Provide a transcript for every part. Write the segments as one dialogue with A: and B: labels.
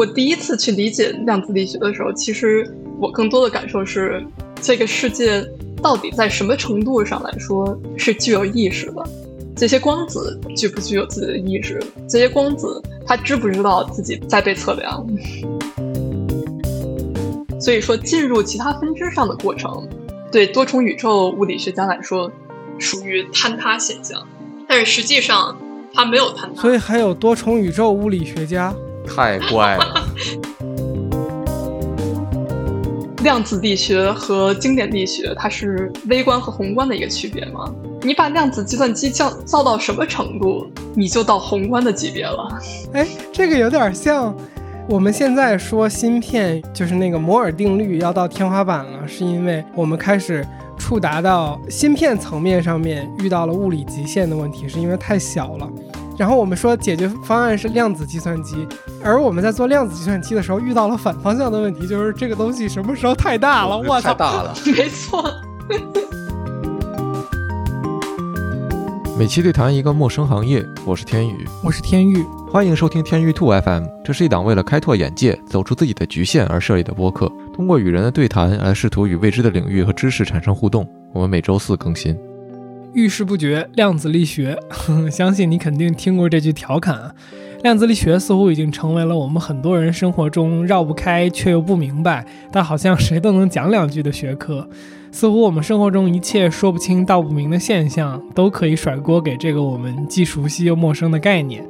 A: 我第一次去理解量子力学的时候，其实我更多的感受是，这个世界到底在什么程度上来说是具有意识的？这些光子具不具有自己的意识？这些光子它知不知道自己在被测量？所以说，进入其他分支上的过程，对多重宇宙物理学家来说，属于坍塌现象。但是实际上，它没有坍塌。
B: 所以还有多重宇宙物理学家，
C: 太怪了。
A: 量子力学和经典力学，它是微观和宏观的一个区别吗？你把量子计算机降造到什么程度，你就到宏观的级别了。
B: 哎，这个有点像。我们现在说芯片就是那个摩尔定律要到天花板了，是因为我们开始触达到芯片层面上面遇到了物理极限的问题，是因为太小了。然后我们说解决方案是量子计算机，而我们在做量子计算机的时候遇到了反方向的问题，就是这个东西什么时候太大了？我操，
C: 太大了，
A: 没错。
C: 每期对谈一个陌生行业，我是天宇，
B: 我是天宇。
C: 欢迎收听天宇兔 FM，这是一档为了开拓眼界、走出自己的局限而设立的播客，通过与人的对谈来试图与未知的领域和知识产生互动。我们每周四更新。
B: 遇事不决，量子力学，相信你肯定听过这句调侃啊。量子力学似乎已经成为了我们很多人生活中绕不开却又不明白，但好像谁都能讲两句的学科。似乎我们生活中一切说不清道不明的现象，都可以甩锅给这个我们既熟悉又陌生的概念。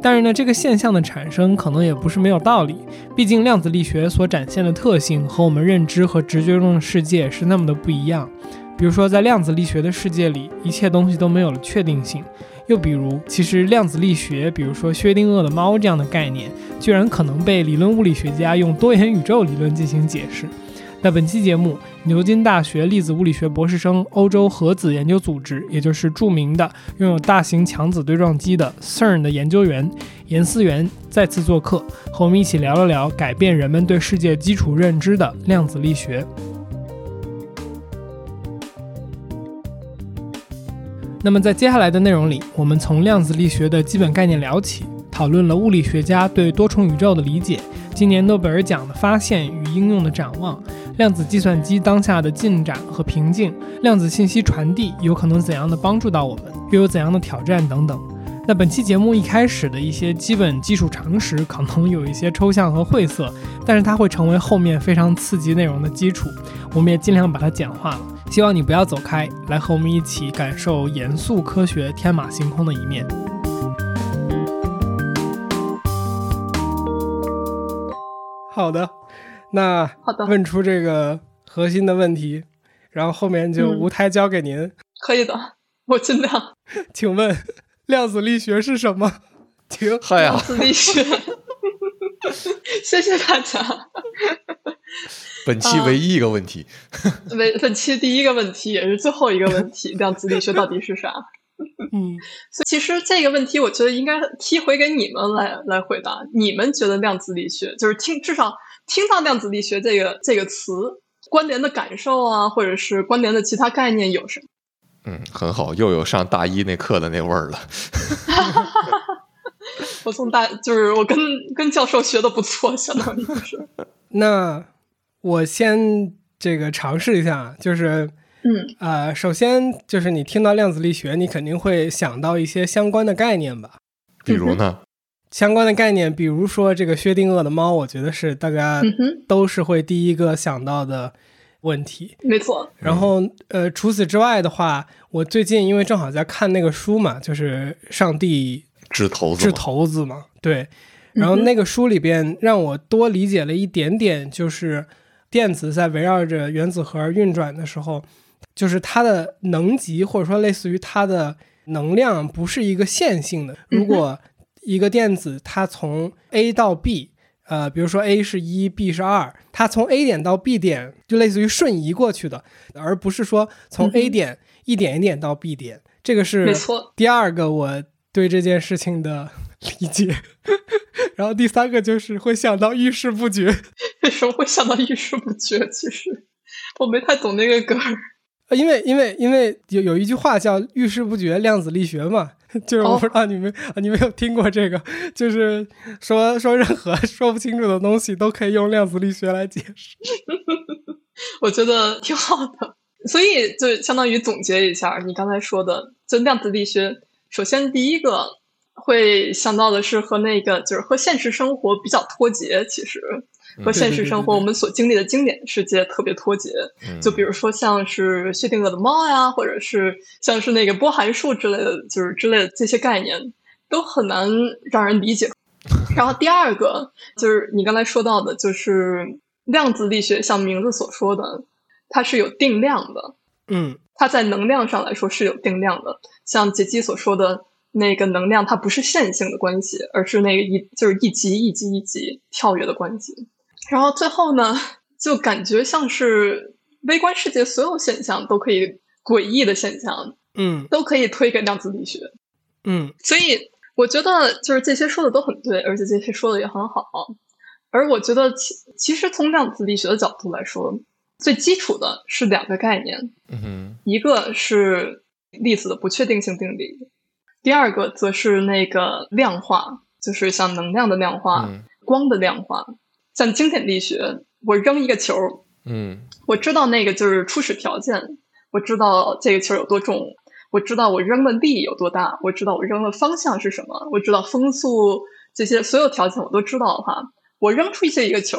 B: 但是呢，这个现象的产生可能也不是没有道理。毕竟量子力学所展现的特性和我们认知和直觉中的世界是那么的不一样。比如说，在量子力学的世界里，一切东西都没有了确定性。又比如，其实量子力学，比如说薛定谔的猫这样的概念，居然可能被理论物理学家用多元宇宙理论进行解释。那本期节目，牛津大学粒子物理学博士生、欧洲核子研究组织，也就是著名的拥有大型强子对撞机的 CERN 的研究员严思源再次做客，和我们一起聊了聊改变人们对世界基础认知的量子力学。那么在接下来的内容里，我们从量子力学的基本概念聊起，讨论了物理学家对多重宇宙的理解，今年诺贝尔奖的发现与应用的展望。量子计算机当下的进展和瓶颈，量子信息传递有可能怎样的帮助到我们，又有怎样的挑战等等。那本期节目一开始的一些基本基础常识可能有一些抽象和晦涩，但是它会成为后面非常刺激内容的基础。我们也尽量把它简化了，希望你不要走开，来和我们一起感受严肃科学天马行空的一面。好的。那
A: 好的，
B: 问出这个核心的问题，然后后面就无台交给您。
A: 可以的，我尽量。
B: 请问量子力学是什么？请。
C: 嗨呀！
A: 量子力学。谢谢大家。
C: 本期唯一一个问题。
A: 本本期第一个问题也是最后一个问题：量子力学到底是啥？
B: 嗯，
A: 所以其实这个问题，我觉得应该踢回给你们来来回答。你们觉得量子力学就是听至少。听到量子力学这个这个词，关联的感受啊，或者是关联的其他概念有什么？
C: 嗯，很好，又有上大一那课的那味儿了。
A: 我从大就是我跟跟教授学的不错，相当于是。
B: 那我先这个尝试一下，就是
A: 嗯
B: 啊，首先就是你听到量子力学，你肯定会想到一些相关的概念吧？
C: 比如呢？
B: 相关的概念，比如说这个薛定谔的猫，我觉得是大家都是会第一个想到的问题。
A: 没错。
B: 然后，呃，除此之外的话，我最近因为正好在看那个书嘛，就是《上帝
C: 掷骰子
B: 掷骰子》嘛，对。然后那个书里边让我多理解了一点点，就是电子在围绕着原子核运转的时候，就是它的能级或者说类似于它的能量不是一个线性的。如果一个电子，它从 A 到 B，呃，比如说 A 是一，B 是二，它从 A 点到 B 点就类似于瞬移过去的，而不是说从 A 点一点一点到 B 点。这个是
A: 没错。
B: 第二个我对这件事情的理解，然后第三个就是会想到遇事不决。
A: 为什么会想到遇事不决？其实我没太懂那个梗儿。
B: 因为因为因为有有一句话叫遇事不决，量子力学嘛。就是我不知道你们、啊你们有听过这个，就是说说任何 说不清楚的东西都可以用量子力学来解释。
A: 我觉得挺好的。所以就相当于总结一下你刚才说的，就量子力学，首先第一个会想到的是和那个就是和现实生活比较脱节，其实和现实生活我们所经历的经典世界特别脱节。
C: 嗯
A: 就比如说像是薛定谔的猫呀，或者是像是那个波函数之类的，就是之类的这些概念，都很难让人理解。然后第二个就是你刚才说到的，就是量子力学，像名字所说的，它是有定量的，
B: 嗯
A: 它在能量上来说是有定量的。像杰基所说的那个能量，它不是线性的关系，而是那个一就是一级一级一级跳跃的关系。然后最后呢，就感觉像是微观世界所有现象都可以诡异的现象
B: 嗯
A: 都可以推给量子力学。
B: 嗯
A: 所以我觉得就是这些说的都很对，而且这些说的也很好。而我觉得其其实从量子力学的角度来说，最基础的是两个概念，
C: 嗯哼，
A: 一个是粒子的不确定性定理，第二个则是那个量化，就是像能量的量化、
C: 嗯
A: 光的量化。像经典力学，我扔一个球，
C: 嗯
A: 我知道那个就是初始条件，我知道这个球有多重，我知道我扔的力有多大，我知道我扔的方向是什么，我知道风速这些所有条件我都知道的话，我扔出去一个球，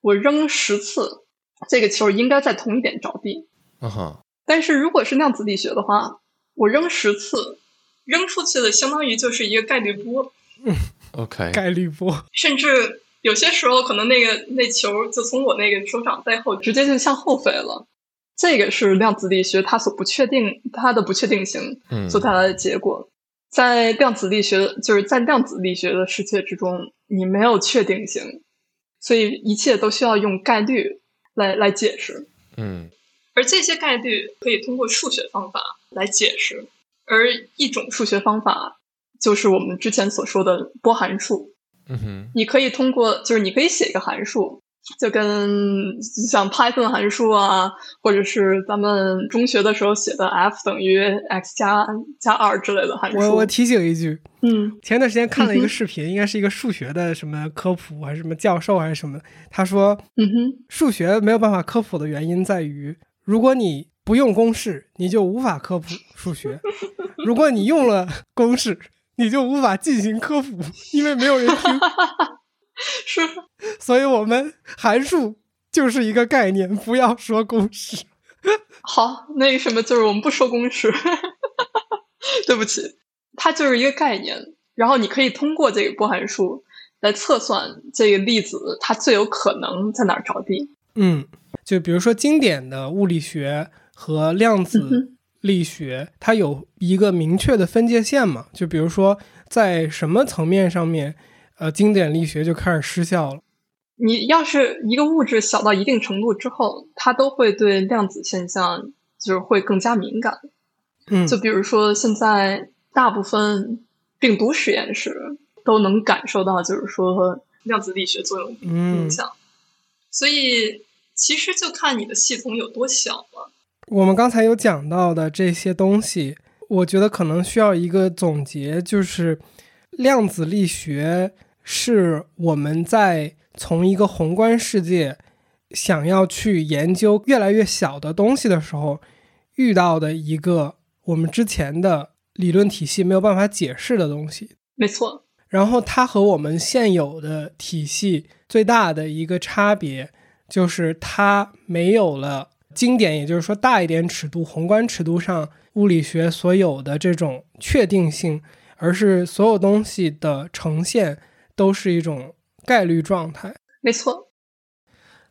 A: 我扔十次，这个球应该在同一点着地。
C: 啊哈，
A: 但是如果是量子力学的话，我扔十次，扔出去的相当于就是一个概率波
C: ，OK，
B: 概率波。
A: 甚至有些时候可能那个那球就从我那个手掌背后直接就向后飞了。这个是量子力学它所不确定它的不确定性
C: 嗯
A: 所带来的结果。在量子力学就是在量子力学的世界之中，你没有确定性，所以一切都需要用概率来来解释。
C: 嗯
A: 而这些概率可以通过数学方法来解释，而一种数学方法就是我们之前所说的波函数。
C: 嗯哼，
A: 你可以通过，就是你可以写一个函数，就跟像 Python 函数啊，或者是咱们中学的时候写的 f 等于 x 加加二之类的函数。
B: 我我提醒一句，
A: 嗯
B: 前段时间看了一个视频，应该是一个数学的什么科普还是什么教授还是什么，他说
A: 嗯哼，
B: 数学没有办法科普的原因在于，如果你不用公式，你就无法科普数学；如果你用了公式，你就无法进行科普，因为没有人听。
A: 是
B: 所以我们函数就是一个概念，不要说公式。
A: 好，那个什么，就是我们不说公式，对不起，它就是一个概念，然后你可以通过这个波函数来测算这个粒子它最有可能在哪儿着地。
B: 嗯，就比如说经典的物理学和量
A: 嗯
B: 子力学，它有一个明确的分界线嘛？就比如说在什么层面上面，呃，经典力学就开始失效了。
A: 你要是一个物质小到一定程度之后，它都会对量子现象就是会更加敏感。
B: 嗯，
A: 就比如说，现在大部分病毒实验室都能感受到，就是说量子力学作用
B: 嗯
A: 影，响。所以其实就看你的系统有多小了。
B: 我们刚才有讲到的这些东西，我觉得可能需要一个总结，就是量子力学是我们在从一个宏观世界想要去研究越来越小的东西的时候遇到的一个我们之前的理论体系没有办法解释的东西。
A: 没错，
B: 然后它和我们现有的体系最大的一个差别，就是它没有了经典，也就是说大一点尺度、宏观尺度上物理学所有的这种确定性，而是所有东西的呈现都是一种概率状态。
A: 没错。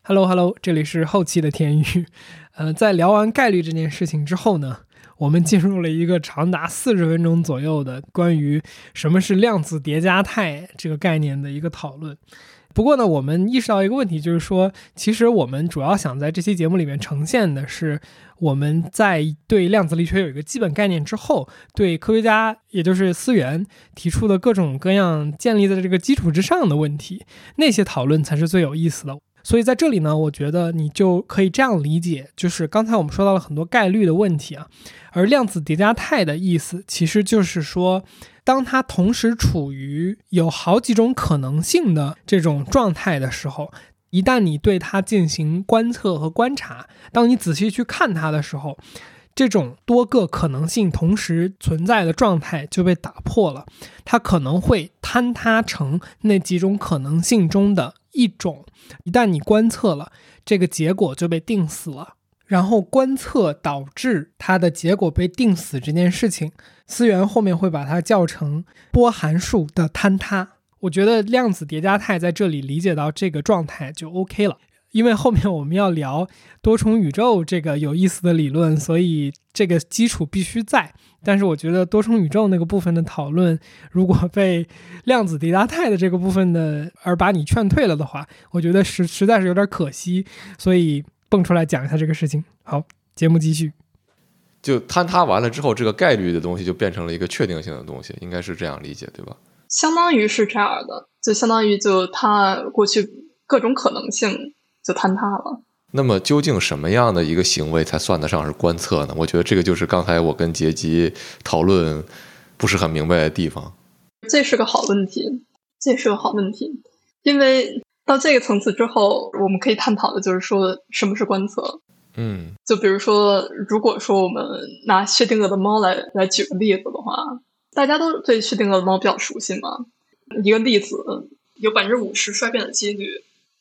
B: Hello Hello，这里是后期的天宇。呃，在聊完概率这件事情之后呢，我们进入了一个长达四十分钟左右的关于什么是量子叠加态这个概念的一个讨论。不过呢，我们意识到一个问题，就是说，其实我们主要想在这期节目里面呈现的是，我们在对量子力学有一个基本概念之后，对科学家，也就是思源提出的各种各样建立在这个基础之上的问题，那些讨论才是最有意思的。所以在这里呢，我觉得你就可以这样理解，就是刚才我们说到了很多概率的问题啊，而量子叠加态的意思其实就是说，当它同时处于有好几种可能性的这种状态的时候，一旦你对它进行观测和观察，当你仔细去看它的时候，这种多个可能性同时存在的状态就被打破了，它可能会坍塌成那几种可能性中的一种。一旦你观测了，这个结果就被定死了。然后观测导致它的结果被定死这件事情，思源后面会把它叫成波函数的坍塌。我觉得量子叠加态在这里理解到这个状态就 OK 了。因为后面我们要聊多重宇宙这个有意思的理论，所以这个基础必须在。但是我觉得多重宇宙那个部分的讨论，如果被量子叠加态的这个部分的而把你劝退了的话，我觉得实实在是有点可惜。所以蹦出来讲一下这个事情。好，节目继续。
C: 就坍塌完了之后，这个概率的东西就变成了一个确定性的东西，应该是这样理解，对吧？
A: 相当于是这样的，就相当于就它过去各种可能性。就坍塌了。
C: 那么，究竟什么样的一个行为才算得上是观测呢？我觉得这个就是刚才我跟杰基讨论不是很明白的地方。
A: 这是个好问题，这是个好问题。因为到这个层次之后，我们可以探讨的就是说什么是观测。
C: 嗯，
A: 就比如说，如果说我们拿薛定谔的猫来来举个例子的话，大家都对薛定谔的猫比较熟悉嘛。一个粒子有百分之五十衰变的几率，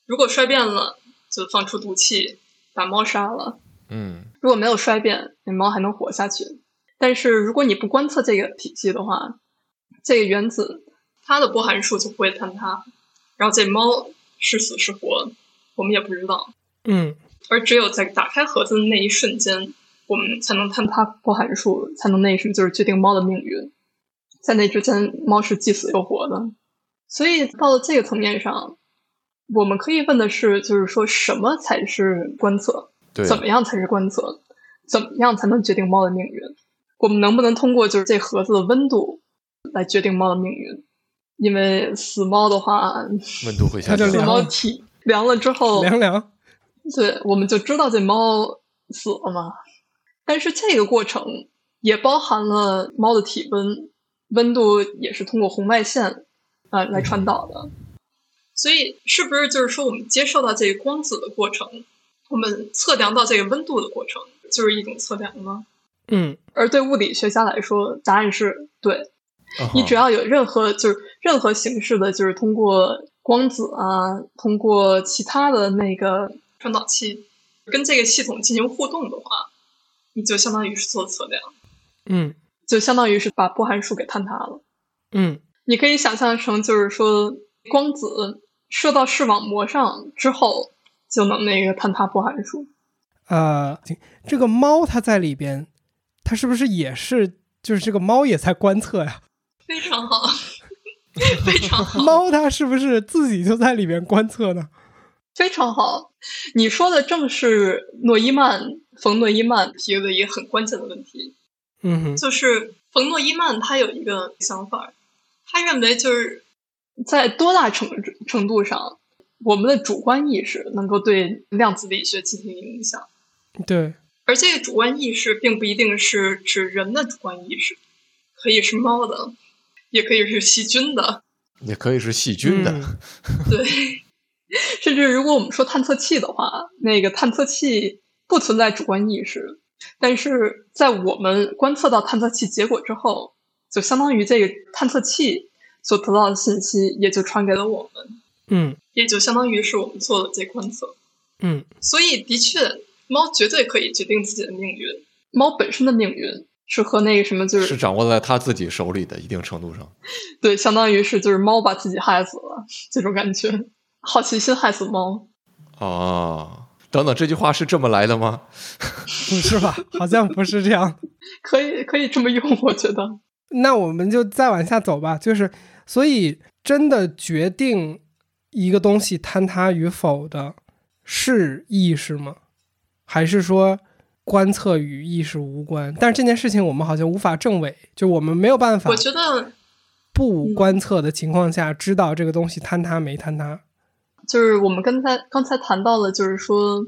A: 如果衰变了。就放出毒气，把猫杀了。
C: 嗯，
A: 如果没有衰变，那猫还能活下去。但是如果你不观测这个体系的话，这个原子它的波函数就不会坍塌，然后这猫是死是活，我们也不知道。
B: 嗯，
A: 而只有在打开盒子的那一瞬间，我们才能坍塌波函数，才能那什么，就是决定猫的命运。在那之前，猫是既死又活的。所以到了这个层面上。我们可以问的是，就是说什么才是观测？对怎么样才是观测？怎么样才能决定猫的命运？我们能不能通过就是这盒子的温度来决定猫的命运？因为死猫的话，
C: 温度会下降，
A: 死猫体凉了之后
B: 凉凉，
A: 对，我们就知道这猫死了嘛。但是这个过程也包含了猫的体温，温度也是通过红外线啊来传导的。所以，是不是就是说，我们接受到这个光子的过程，我们测量到这个温度的过程，就是一种测量呢？
B: 嗯。
A: 而对物理学家来说，答案是对。你只要有任何就是任何形式的，就是通过光子啊，通过其他的那个传导器，跟这个系统进行互动的话，你就相当于是做测量。
B: 嗯。
A: 就相当于是把波函数给坍塌了。
B: 嗯。
A: 你可以想象成，就是说光子。射到视网膜上之后，就能那个坍塌波函数。
B: 呃，这个猫它在里边，它是不是也是？就是这个猫也在观测呀？
A: 非常好，非常好。
B: 猫它是不是自己就在里边观测呢？
A: 非常好，你说的正是诺伊曼冯诺依曼提的一个很关键的问题。
B: 嗯哼，
A: 就是冯诺依曼他有一个想法，他认为就是。在多大程程度上，我们的主观意识能够对量子力学进行影响？
B: 对，
A: 而这个主观意识并不一定是指人的主观意识，可以是猫的，也可以是细菌的，
C: 也可以是细菌的。
A: 对，甚至如果我们说探测器的话，那个探测器不存在主观意识，但是在我们观测到探测器结果之后，就相当于这个探测器。所得到的信息也就传给了我们，
B: 嗯，
A: 也就相当于是我们做了这观测，
B: 嗯，
A: 所以的确，猫绝对可以决定自己的命运。猫本身的命运是和那个什么，就是
C: 是掌握在它自己手里的，一定程度上，
A: 对，相当于是就是猫把自己害死了这种感觉，好奇心害死猫。
C: 哦，等等，这句话是这么来的吗？
B: 不是吧？好像不是这样。
A: 可以，可以这么用，我觉得。
B: 那我们就再往下走吧，就是。所以，真的决定一个东西坍塌与否的是意识吗？还是说观测与意识无关？但是这件事情我们好像无法证伪，就我们没有办法。
A: 我觉得
B: 不观测的情况下知道这个东西坍塌没坍塌。
A: 就是我们刚才刚才谈到了，就是说，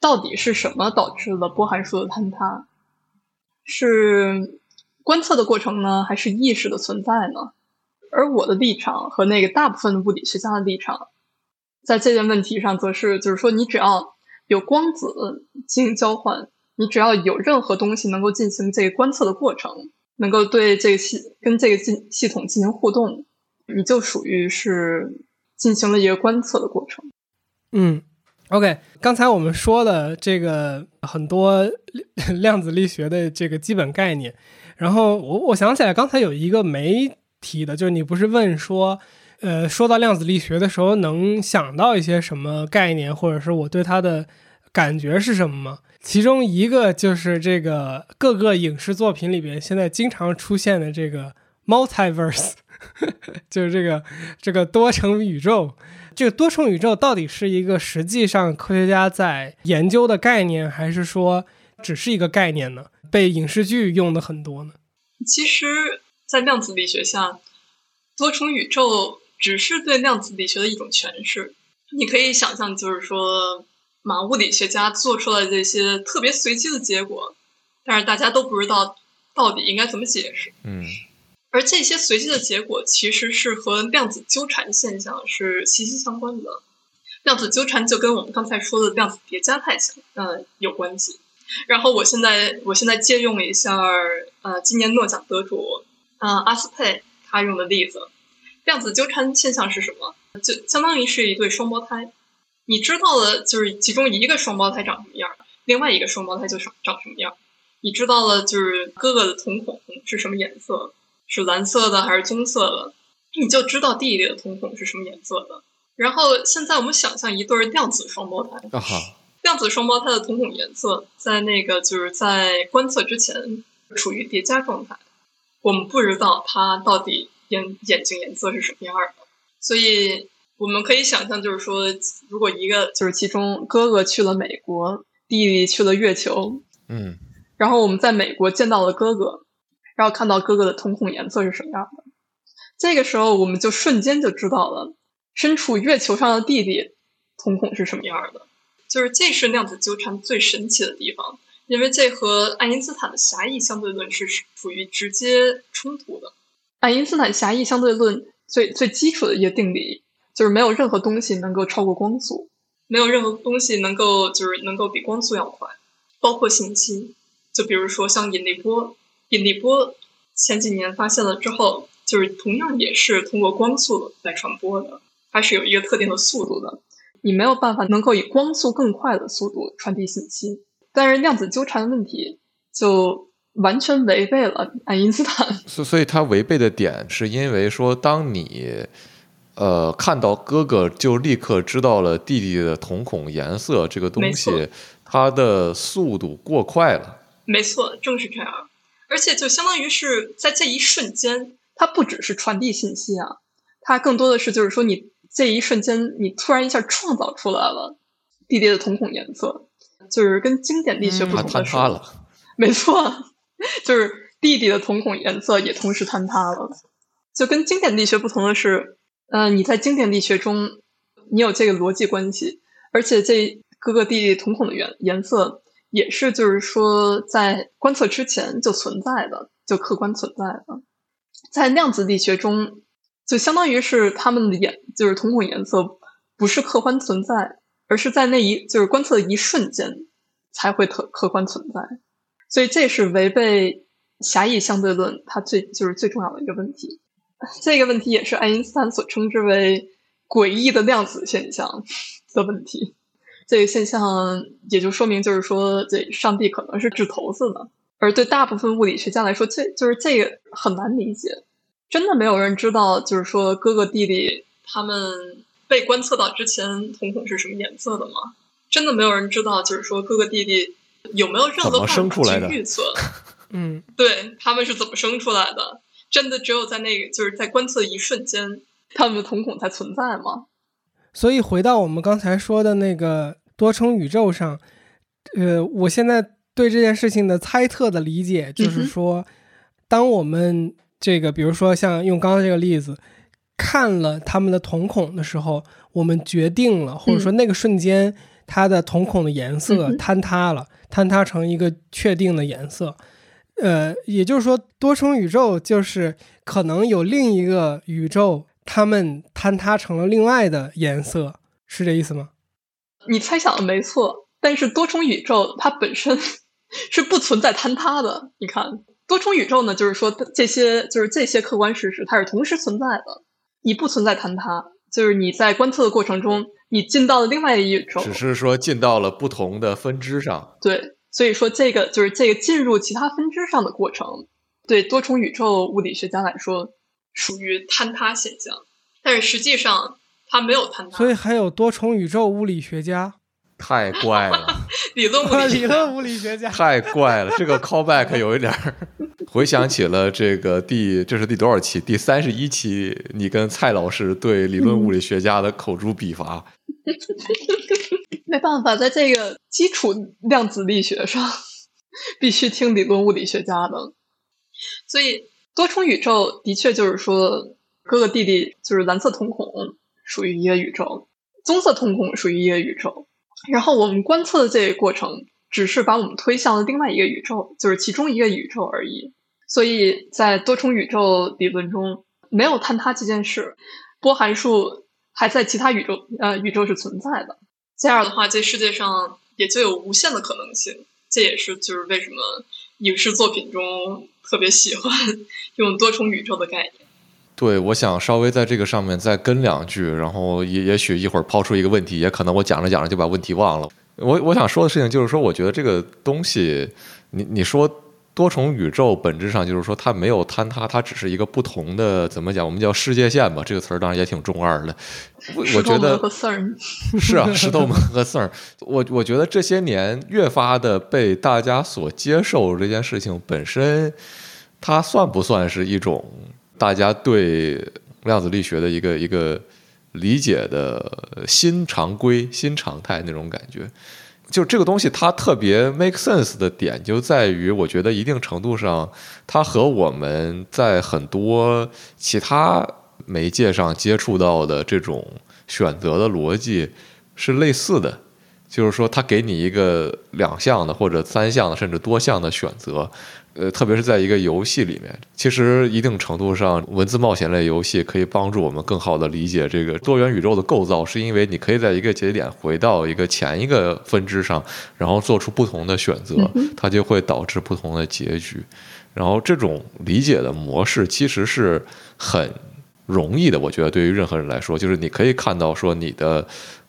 A: 到底是什么导致了波函数的坍塌？是观测的过程呢，还是意识的存在呢？而我的立场和那个大部分的物理学家的立场，在这件问题上，则是就是说，你只要有光子进行交换，你只要有任何东西能够进行这个观测的过程，能够对这个系跟这个系系统进行互动，你就属于是进行了一个观测的过程。
B: 嗯，OK，刚才我们说了这个很多量子力学的这个基本概念，然后我我想起来刚才有一个没提的，就是你不是问说，呃，说到量子力学的时候能想到一些什么概念，或者是我对它的感觉是什么吗？其中一个就是这个各个影视作品里边现在经常出现的这个 multiverse，就是这个这个多重宇宙。这个多重宇宙到底是一个实际上科学家在研究的概念，还是说只是一个概念呢？被影视剧用的很多呢？
A: 其实，在量子力学下，多重宇宙只是对量子力学的一种诠释。你可以想象，就是说，马物理学家做出来这些特别随机的结果，但是大家都不知道到底应该怎么解释。
C: 嗯。
A: 而这些随机的结果其实是和量子纠缠现象是息息相关的。量子纠缠就跟我们刚才说的量子叠加态相嗯有关系。然后我现在我现在借用一下呃今年诺奖得主嗯阿斯佩他用的例子，量子纠缠现象是什么？就相当于是一对双胞胎，你知道了就是其中一个双胞胎长什么样，另外一个双胞胎就长长什么样。你知道了就是哥哥的瞳孔是什么颜色。是蓝色的还是棕色的？你就知道弟弟的瞳孔是什么颜色的。然后现在我们想象一对量子双胞胎，量子双胞胎的瞳孔颜色在那个就是在观测之前处于叠加状态，我们不知道它到底眼眼睛颜色是什么样的。所以我们可以想象，就是说，如果一个就是其中哥哥去了美国，弟弟去了月球，
C: 嗯，
A: 然后我们在美国见到了哥哥。然后看到哥哥的瞳孔颜色是什么样的，这个时候我们就瞬间就知道了身处月球上的弟弟瞳孔是什么样的。就是这是量子纠缠最神奇的地方，因为这和爱因斯坦的狭义相对论是属于直接冲突的。爱因斯坦狭义相对论最最基础的一个定理就是没有任何东西能够超过光速，没有任何东西能够就是能够比光速要快，包括信息。就比如说像引力波。引力波前几年发现了之后，就是同样也是通过光速来传播的，它是有一个特定的速度的，你没有办法能够以光速更快的速度传递信息。但是量子纠缠的问题就完全违背了爱因斯坦。
C: 所所以，他违背的点是因为说，当你呃看到哥哥就立刻知道了弟弟的瞳孔颜色这个东西，它的速度过快了。
A: 没错，正是这样。而且就相当于是在这一瞬间，它不只是传递信息啊，它更多的是就是说，你这一瞬间，你突然一下创造出来了弟弟的瞳孔颜色，就是跟经典力学不同的是，没错，就是弟弟的瞳孔颜色也同时坍塌了。就跟经典力学不同的是，嗯，你在经典力学中，你有这个逻辑关系，而且这哥哥弟弟瞳孔的颜颜色。也是，就是说，在观测之前就存在的，就客观存在的。在量子力学中，就相当于是他们的颜，就是瞳孔颜色不是客观存在，而是在那一就是观测的一瞬间才会客客观存在。所以这是违背狭义相对论它最就是最重要的一个问题。这个问题也是爱因斯坦所称之为诡异的量子现象的问题。这个现象也就说明，就是说，这上帝可能是掷骰子的，而对大部分物理学家来说，这就是这个很难理解。真的没有人知道，就是说哥哥弟弟他们被观测到之前瞳孔是什么颜色的吗？真的没有人知道，就是说哥哥弟弟有没有任何办法去预测？
B: 嗯，
A: 对他们是怎么生出来的？真的只有在那个就是在观测一瞬间，他们的瞳孔才存在吗？
B: 所以回到我们刚才说的那个多重宇宙上，呃，我现在对这件事情的猜测的理解就是说，当我们这个，比如说像用刚刚这个例子，看了他们的瞳孔的时候，我们决定了，或者说那个瞬间，它的瞳孔的颜色坍塌了，坍塌成一个确定的颜色。呃，也就是说，多重宇宙就是可能有另一个宇宙，它们坍塌成了另外的颜色，是这意思吗？
A: 你猜想的没错，但是多重宇宙它本身是不存在坍塌的。你看，多重宇宙呢，就是说这些就是这些客观事实，它是同时存在的。你不存在坍塌，就是你在观测的过程中，你进到了另外一宇宙，
C: 只是说进到了不同的分支上。
A: 对，所以说这个就是这个进入其他分支上的过程，对多重宇宙物理学家来说属于坍塌现象，但是实际上它没有坍塌。
B: 所以还有多重宇宙物理学家。
C: 太怪了，
A: 理论物理
B: 理论物理学家
C: 太怪了，这个 callback 有一点儿 回想起了这个第这是第多少期？第三十一期，你跟蔡老师对理论物理学家的口诛笔伐。
A: 没办法，在这个基础量子力学上，必须听理论物理学家的。所以多重宇宙的确就是说，哥哥弟弟就是蓝色瞳孔属于一个宇宙，棕色瞳孔属于一个宇宙。然后我们观测的这个过程，只是把我们推向了另外一个宇宙，就是其中一个宇宙而已。所以在多重宇宙理论中，没有坍塌这件事，波函数还在其他宇宙呃宇宙是存在的。这样的话，这世界上也就有无限的可能性。这也是就是为什么影视作品中特别喜欢 用多重宇宙的概念。
C: 对，我想稍微在这个上面再跟两句，然后也也许一会儿抛出一个问题，也可能我讲着讲着就把问题忘了。我我想说的事情就是说，我觉得这个东西，你你说多重宇宙本质上就是说它没有坍塌，它只是一个不同的怎么讲？我们叫世界线吧，这个词儿当然也挺中二的。我我觉得 是啊，石头门和缝儿。我我觉得这些年越发的被大家所接受这件事情本身，它算不算是一种？大家对量子力学的一个一个理解的新常规、新常态那种感觉，就这个东西它特别 make sense 的点就在于，我觉得一定程度上，它和我们在很多其他媒介上接触到的这种选择的逻辑是类似的，就是说，它给你一个两项的或者三项的甚至多项的选择。呃，特别是在一个游戏里面，其实一定程度上，文字冒险类游戏可以帮助我们更好的理解这个多元宇宙的构造，是因为你可以在一个节点回到一个前一个分支上，然后做出不同的选择，它就会导致不同的结局。然后这种理解的模式其实是很容易的，我觉得对于任何人来说，就是你可以看到说你的。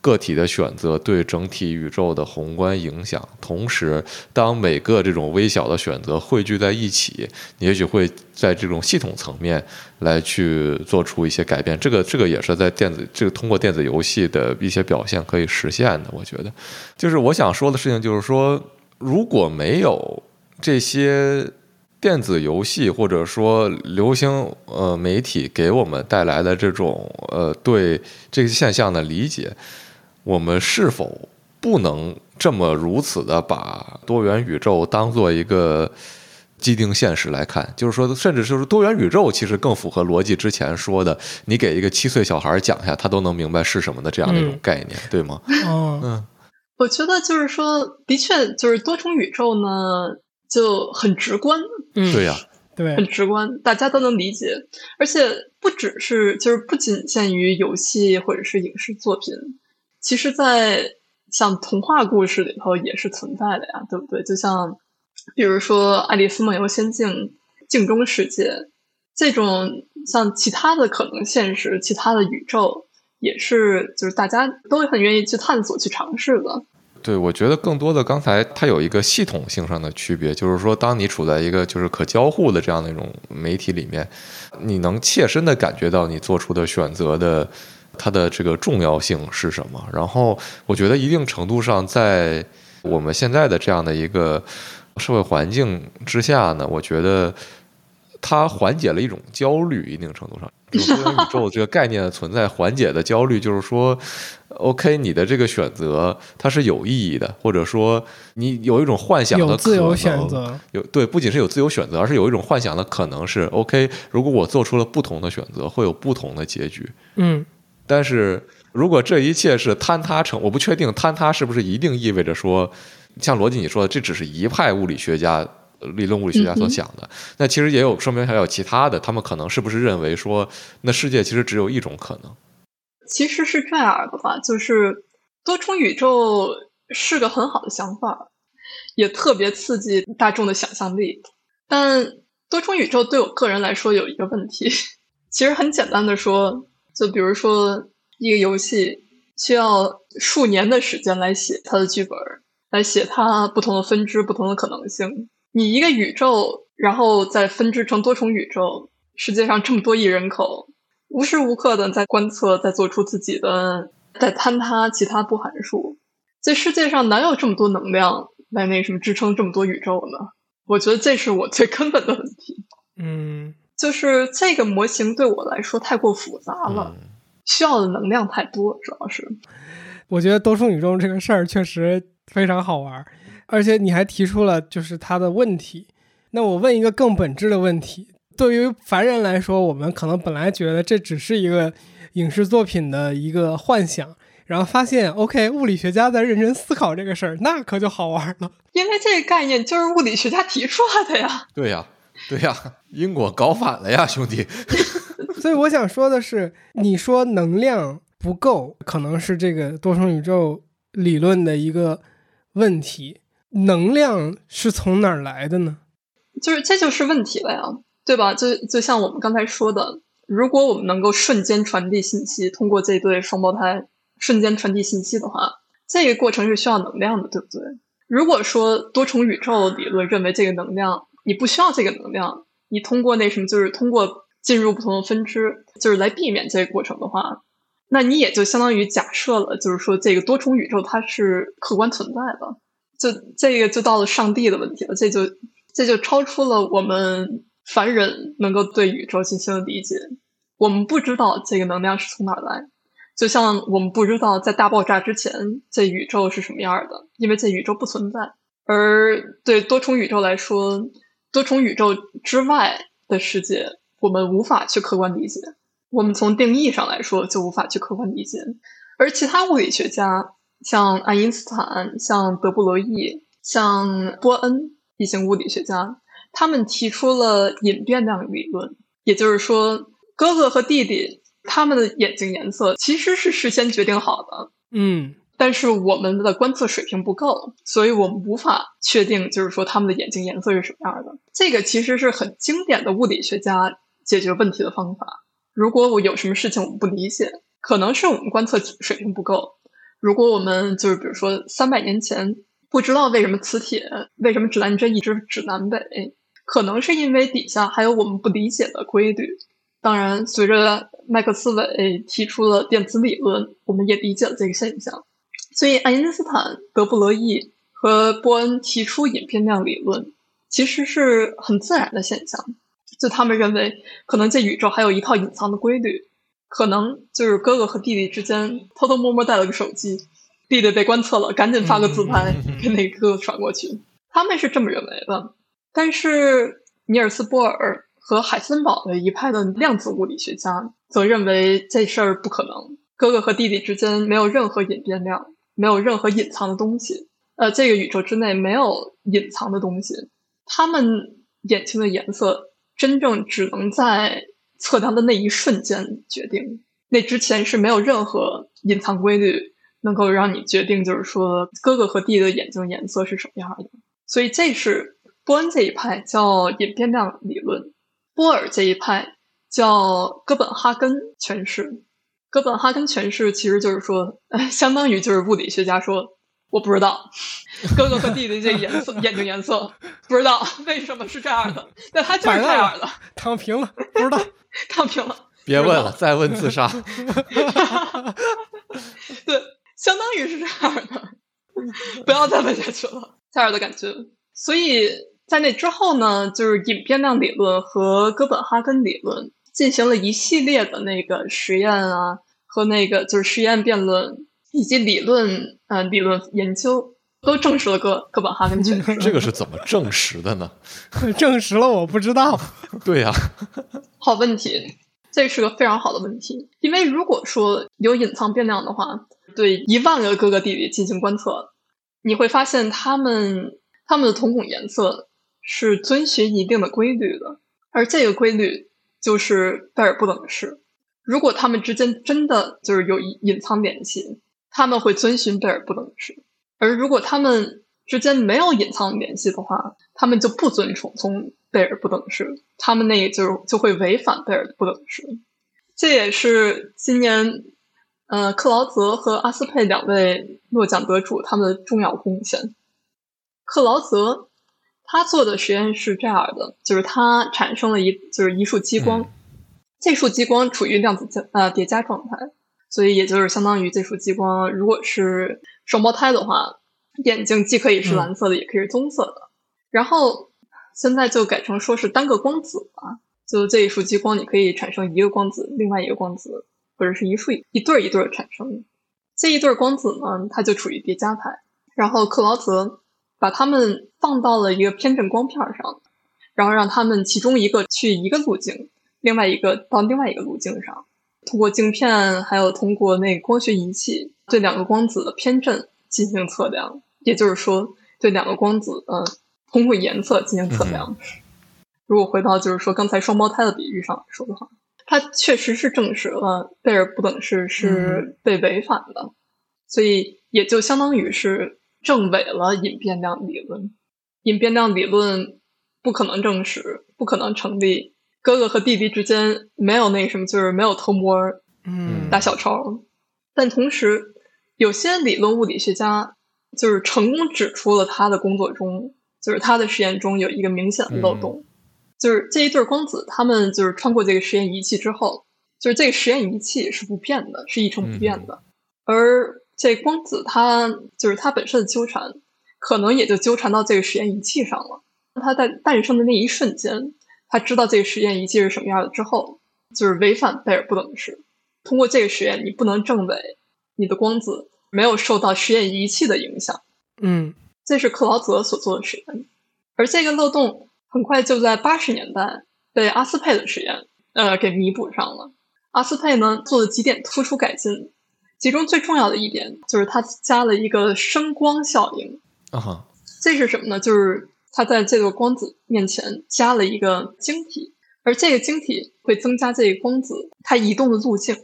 C: 个体的选择对整体宇宙的宏观影响，同时，当每个这种微小的选择汇聚在一起，你也许会在这种系统层面来去做出一些改变。这个，这个也是在电子这个通过电子游戏的一些表现可以实现的。我觉得，就是我想说的事情，就是说，如果没有这些电子游戏或者说流行呃媒体给我们带来的这种呃对这个现象的理解。我们是否不能这么如此的把多元宇宙当做一个既定现实来看？就是说，甚至就是多元宇宙其实更符合逻辑之前说的，你给一个七岁小孩讲一下，他都能明白是什么的这样的一种概念，对吗？
B: 嗯，
A: 我觉得就是说，的确，就是多重宇宙呢就很直观，
B: 嗯，
C: 对呀，
B: 对，
A: 很直观，大家都能理解，而且不只是，就是不仅限于游戏或者是影视作品。其实，在像童话故事里头也是存在的呀，对不对？就像，比如说《爱丽丝梦游仙境》镜中世界这种，像其他的可能现实、其他的宇宙，也是就是大家都很愿意去探索、去尝试的。
C: 对，我觉得更多的刚才它有一个系统性上的区别，就是说，当你处在一个就是可交互的这样的一种媒体里面，你能切身的感觉到你做出的选择的。它的这个重要性是什么？然后我觉得一定程度上，在我们现在的这样的一个社会环境之下呢，我觉得它缓解了一种焦虑。一定程度上，就多元宇宙这个概念的存在缓解的焦虑，就是说，OK，你的这个选择它是有意义的，或者说你有一种幻想的
B: 有自由选择，
C: 有对，不仅是有自由选择，而是有一种幻想的可能是 OK，如果我做出了不同的选择，会有不同的结局。
B: 嗯，
C: 但是如果这一切是坍塌成，我不确定坍塌是不是一定意味着说，像逻辑你说的，这只是一派物理学家。理论物理学家所想的，那其实也有说明还有其他的，他们可能是不是认为说，那世界其实只有一种可能？
A: 其实是这样的吧，就是多重宇宙是个很好的想法，也特别刺激大众的想象力。但多重宇宙对我个人来说有一个问题，其实很简单的说，就比如说一个游戏需要数年的时间来写它的剧本，来写它不同的分支、不同的可能性。你一个宇宙，然后再分支成多重宇宙，世界上这么多亿人口，无时无刻的在观测，在做出自己的，在坍塌其他不函数。这世界上哪有这么多能量来那什么支撑这么多宇宙呢？我觉得这是我最根本的问题。
B: 嗯，
A: 就是这个模型对我来说太过复杂了，需要的能量太多，主要是。
B: 我觉得多重宇宙这个事儿确实非常好玩。而且你还提出了就是他的问题，那我问一个更本质的问题：对于凡人来说，我们可能本来觉得这只是一个影视作品的一个幻想，然后发现 OK，物理学家在认真思考这个事儿，那可就好玩了。
A: 因为这个概念就是物理学家提出来的呀。
C: 对呀，对呀，因果搞反了呀，兄弟。
B: 所以我想说的是，你说能量不够，可能是这个多重宇宙理论的一个问题。能量是从哪儿来的呢？
A: 就是这就是问题了呀，对吧？就就像我们刚才说的，如果我们能够瞬间传递信息，通过这对双胞胎瞬间传递信息的话，这个过程是需要能量的，对不对？如果说多重宇宙理论认为这个能量你不需要这个能量，你通过那什么，就是通过进入不同的分支，就是来避免这个过程的话，那你也就相当于假设了，就是说这个多重宇宙它是客观存在的。就这个就到了上帝的问题了，这就这就超出了我们凡人能够对宇宙进行的理解。我们不知道这个能量是从哪儿来，就像我们不知道在大爆炸之前这宇宙是什么样的，因为这宇宙不存在。而对多重宇宙来说，多重宇宙之外的世界，我们无法去客观理解。我们从定义上来说就无法去客观理解，而其他物理学家。像爱因斯坦、像德布罗意、像波恩一些物理学家，他们提出了隐变量理论，也就是说，哥哥和弟弟他们的眼睛颜色其实是事先决定好的。
B: 嗯，
A: 但是我们的观测水平不够，所以我们无法确定，就是说他们的眼睛颜色是什么样的。这个其实是很经典的物理学家解决问题的方法。如果我有什么事情我们不理解，可能是我们观测水平不够。如果我们就是比如说三百年前不知道为什么磁铁为什么指南针一直指南北，可能是因为底下还有我们不理解的规律。当然，随着麦克斯韦提出了电磁理论，我们也理解了这个现象。所以，爱因斯坦、德布罗意和波恩提出隐变量理论，其实是很自然的现象。就他们认为，可能这宇宙还有一套隐藏的规律。可能就是哥哥和弟弟之间偷偷摸摸带了个手机，弟弟被观测了，赶紧发个自拍给那个哥哥传过去。他们是这么认为的，但是尼尔斯·波尔和海森堡的一派的量子物理学家则认为这事儿不可能。哥哥和弟弟之间没有任何隐变量，没有任何隐藏的东西。呃，这个宇宙之内没有隐藏的东西，他们眼睛的颜色真正只能在。测量的那一瞬间决定，那之前是没有任何隐藏规律能够让你决定，就是说哥哥和弟弟的眼睛颜色是什么样的。所以这是波恩这一派叫隐变量理论，波尔这一派叫哥本哈根诠释。哥本哈根诠释其实就是说，相当于就是物理学家说。我不知道哥哥和弟弟这颜色眼睛颜色不知道为什么是这样的，但他就是这样的。
B: 躺平了，不知道
A: 躺平了。
C: 别问了，再问自杀。
A: 对，相当于是这样的。不要再问下去了，这样的感觉。所以在那之后呢，就是隐变量理论和哥本哈根理论进行了一系列的那个实验啊，和那个就是实验辩论以及理论，呃，理论研究都证实了哥哥本哈根诠释。
C: 这个是怎么证实的呢？
B: 证实了，我不知道。
C: 对呀，
A: 好问题，这是个非常好的问题。因为如果说有隐藏变量的话，对一万个哥哥弟弟进行观测，你会发现他们他们的瞳孔颜色是遵循一定的规律的，而这个规律就是贝尔不等式。如果他们之间真的就是有隐藏联系，他们会遵循贝尔不等式；而如果他们之间没有隐藏联系的话，他们就不遵从从贝尔不等式，他们那也就就会违反贝尔不等式。这也是今年，呃，克劳泽和阿斯佩两位诺奖得主他们的重要贡献。克劳泽他做的实验是这样的，就是他产生了一就是一束激光。这束激光处于量子加呃叠加状态，所以也就是相当于这束激光，如果是双胞胎的话，眼睛既可以是蓝色的，也可以是棕色的。然后现在就改成说是单个光子了，就这一束激光，你可以产生一个光子，另外一个光子，或者是一束一对一对产生。这一对光子呢，它就处于叠加态。然后克劳泽把它们放到了一个偏振光片上，然后让它们其中一个去一个路径。另外一个到另外一个路径上，通过镜片还有通过那个光学仪器对两个光子的偏振进行测量，也就是说对两个光子呃通过颜色进行测量。如果回到就是说刚才双胞胎的比喻上来说的话，它确实是证实了贝尔不等式是被违反的，所以也就相当于是证伪了隐变量理论。隐变量理论不可能证实，不可能成立。哥哥和弟弟之间没有那什么，就是没有偷摸，
B: 嗯，
A: 打小抄。但同时，有些理论物理学家就是成功指出了他的工作中，就是他的实验中有一个明显的漏洞，就是这一对光子，他们就是穿过这个实验仪器之后，就是这个实验仪器是不变的，是一成不变的。而这光子它就是它本身的纠缠，可能也就纠缠到这个实验仪器上了。它在诞生的那一瞬间。他知道这个实验仪器是什么样的之后，就是违反贝尔不等式。通过这个实验，你不能证伪你的光子没有受到实验仪器的影响。
B: 嗯，
A: 这是克劳泽所做的实验，而这个漏洞很快就在八十年代被阿斯佩的实验呃给弥补上了。阿斯佩呢做了几点突出改进，其中最重要的一点就是他加了一个声光效应。
C: 啊哈，
A: 这是什么呢？就是。它在这个光子面前加了一个晶体，而这个晶体会增加这个光子它移动的路径，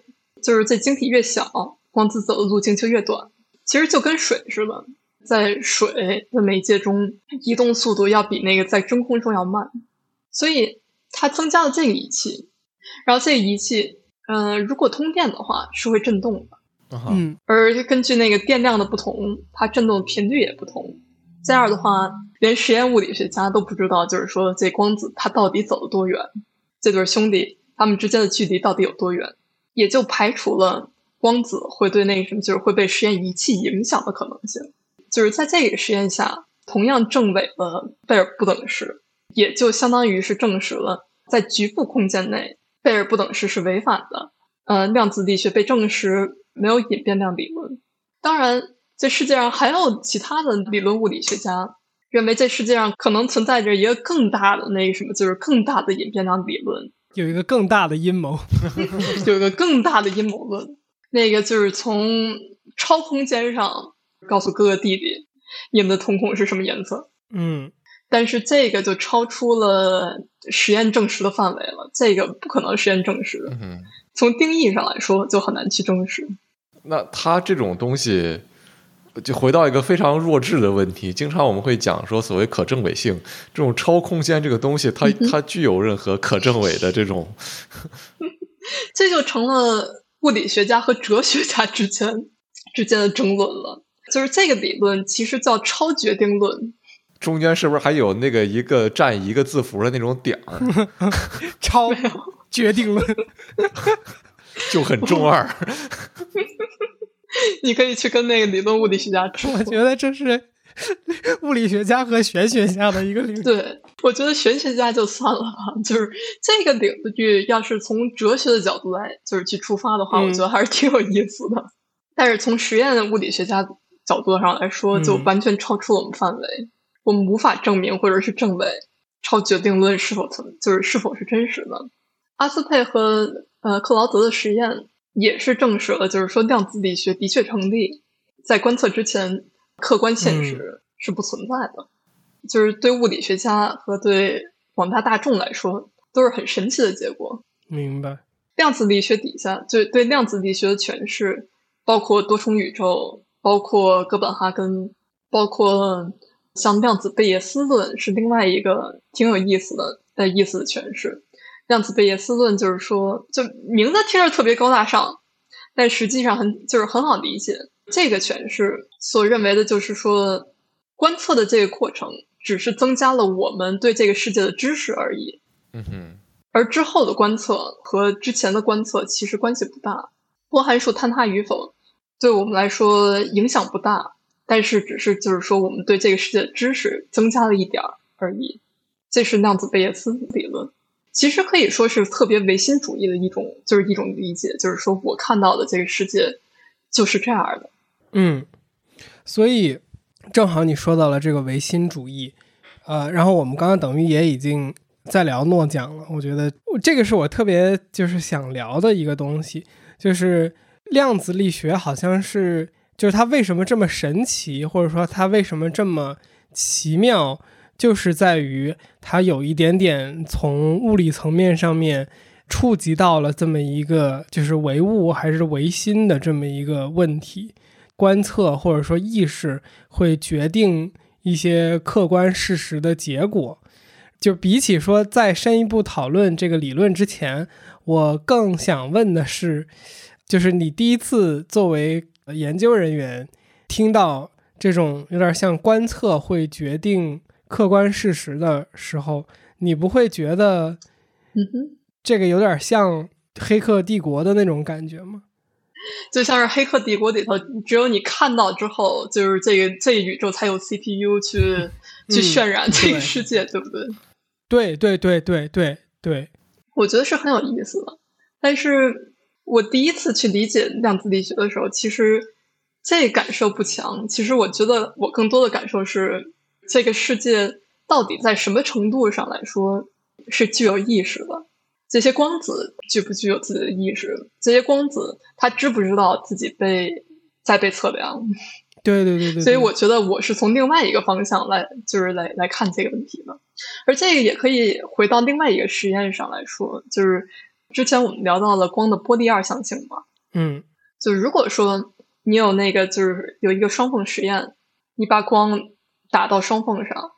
A: 就是这晶体越小，光子走的路径就越短。其实就跟水似的，在水的媒介中移动速度要比那个在真空中要慢，所以它增加了这个仪器，然后这个仪器，嗯，如果通电的话是会震动
C: 的，
B: 嗯，
A: 而根据那个电量的不同，它震动的频率也不同。这样的话，连实验物理学家都不知道，就是说这光子它到底走了多远，这对兄弟他们之间的距离到底有多远，也就排除了光子会对那什么，就是会被实验仪器影响的可能性。就是在这个实验下，同样证伪了贝尔不等式，也就相当于是证实了在局部空间内贝尔不等式是违反的。呃，量子力学被证实没有隐变量理论，当然。这世界上还有其他的理论物理学家认为，这世界上可能存在着一个更大的那个什么，就是更大的隐变量理论，
B: 有一个更大的阴谋，
A: 有一个更大的阴谋论，那个就是从超空间上告诉哥哥弟弟，你们的瞳孔是什么颜色。
B: 嗯，
A: 但是这个就超出了实验证实的范围了，这个不可能实验证实。
C: 嗯，
A: 从定义上来说，就很难去证实。
C: 那他这种东西。就回到一个非常弱智的问题，经常我们会讲说，所谓可证伪性，这种超空间这个东西，它 它具有任何可证伪的这种，
A: 这就成了物理学家和哲学家之间之间的争论了。就是这个理论其实叫超决定论，
C: 中间是不是还有那个一个占一个字符的那种点儿？
B: 超决定论
C: 就很中二。
A: 你可以去跟那个理论物理学家 说，
B: 我觉得这是物理学家和玄学家的一个领域。
A: 对，我觉得玄学家就算了吧，就是这个领域，要是从哲学的角度来，就是去出发的话，我觉得还是挺有意思的。但是从实验的物理学家角度上来说，就完全超出了我们范围，我们无法证明或者是证伪超决定论是否存，就是是否是真实的。阿斯佩和呃克劳德的实验也是证实了，就是说量子力学的确成立，在观测之前。客观现实是不存在的，就是对物理学家和对广大大众来说都是很神奇的结果。
B: 明白。
A: 量子力学底下，就对量子力学的诠释，包括多重宇宙，包括哥本哈根，包括像量子贝叶斯论，是另外一个挺有意思的带意思的诠释。量子贝叶斯论就是说，就名字听着特别高大上，但实际上很就是很好理解。这个诠释所认为的就是说，观测的这个过程只是增加了我们对这个世界的知识而已。
C: 嗯哼。
A: 而之后的观测和之前的观测其实关系不大，波函数坍塌与否对我们来说影响不大，但是只是就是说我们对这个世界的知识增加了一点儿而已。这是量子贝叶斯理论，其实可以说是特别唯心主义的一种，就是一种理解，就是说我看到的这个世界就是这样的。
B: 嗯，所以正好你说到了这个唯心主义，呃，然后我们刚刚等于也已经在聊诺奖了。我觉得这个是我特别就是想聊的一个东西，就是量子力学好像是就是它为什么这么神奇，或者说它为什么这么奇妙，就是在于它有一点点从物理层面上面触及到了这么一个就是唯物还是唯心的这么一个问题。观测或者说意识会决定一些客观事实的结果，就比起说再深一步讨论这个理论之前，我更想问的是，就是你第一次作为研究人员听到这种有点像观测会决定客观事实的时候，你不会觉得，
A: 嗯哼，
B: 这个有点像《黑客帝国》的那种感觉吗？
A: 就像是《黑客帝国》里头，只有你看到之后，就是这个这个宇宙才有 CPU 去去渲染这个世界，对不对？
B: 对对对对对对，
A: 我觉得是很有意思的。但是我第一次去理解量子力学的时候，其实这感受不强。其实我觉得我更多的感受是，这个世界到底在什么程度上来说是具有意识的。这些光子具不具有自己的意识？这些光子它知不知道自己被在被测量？
B: 对对对对。
A: 所以我觉得我是从另外一个方向来，就是来来看这个问题的。而这个也可以回到另外一个实验上来说，就是之前我们聊到了光的波粒二象性嘛。
B: 嗯。
A: 就如果说你有那个就是有一个双缝实验，你把光打到双缝上，